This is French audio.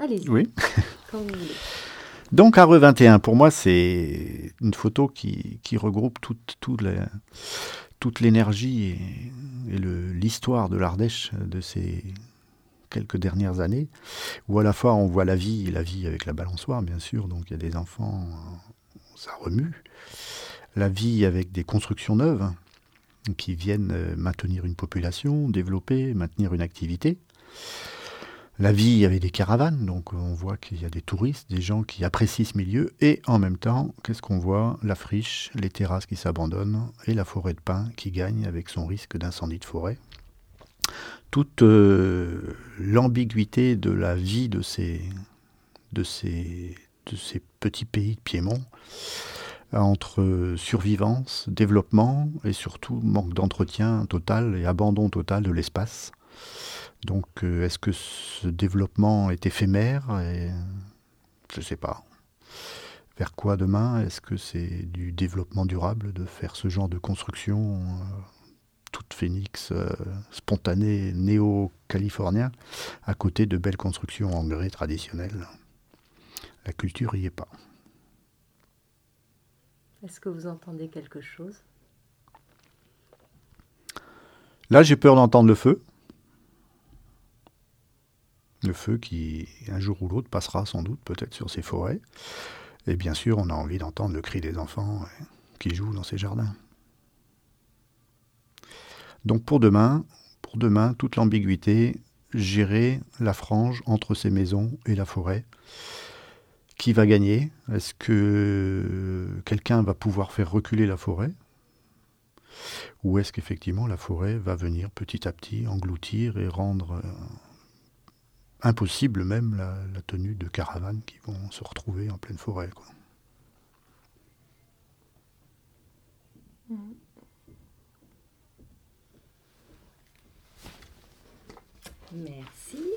Allez-y. Oui. Quand vous voulez. Donc Areux 21, pour moi, c'est une photo qui, qui regroupe toute, toute la- toute l'énergie et, et le- l'histoire de l'Ardèche de ces quelques dernières années, où à la fois on voit la vie, la vie avec la balançoire, bien sûr, donc il y a des enfants, ça remue. La vie avec des constructions neuves hein, qui viennent euh, maintenir une population, développer, maintenir une activité. La vie avec des caravanes, donc on voit qu'il y a des touristes, des gens qui apprécient ce milieu, et en même temps, qu'est-ce qu'on voit? La friche, les terrasses qui s'abandonnent, et la forêt de pins qui gagne avec son risque d'incendie de forêt. Toute euh, l'ambiguïté de la vie de ces petits pays de Piémont, entre survivance, développement, et surtout manque d'entretien total et abandon total de l'espace. Donc, euh, est-ce que ce développement est éphémère et, Je ne sais pas. Vers quoi demain? Est-ce que c'est du développement durable de faire ce genre de construction euh, toute phénix, euh, spontanée, néo-californien, à côté de belles constructions en grès traditionnelles? La culture y est pas. Est-ce que vous entendez quelque chose? Là, j'ai peur d'entendre le feu. Le feu qui, un jour ou l'autre, passera sans doute peut-être sur ces forêts. Et bien sûr, on a envie d'entendre le cri des enfants euh, qui jouent dans ces jardins. Donc pour demain, pour demain, toute l'ambiguïté, gérer la frange entre ces maisons et la forêt. Qui va gagner? Est-ce que quelqu'un va pouvoir faire reculer la forêt? Ou est-ce qu'effectivement la forêt va venir petit à petit engloutir et rendre euh, impossible même la, tenue de caravanes qui vont se retrouver en pleine forêt. Merci.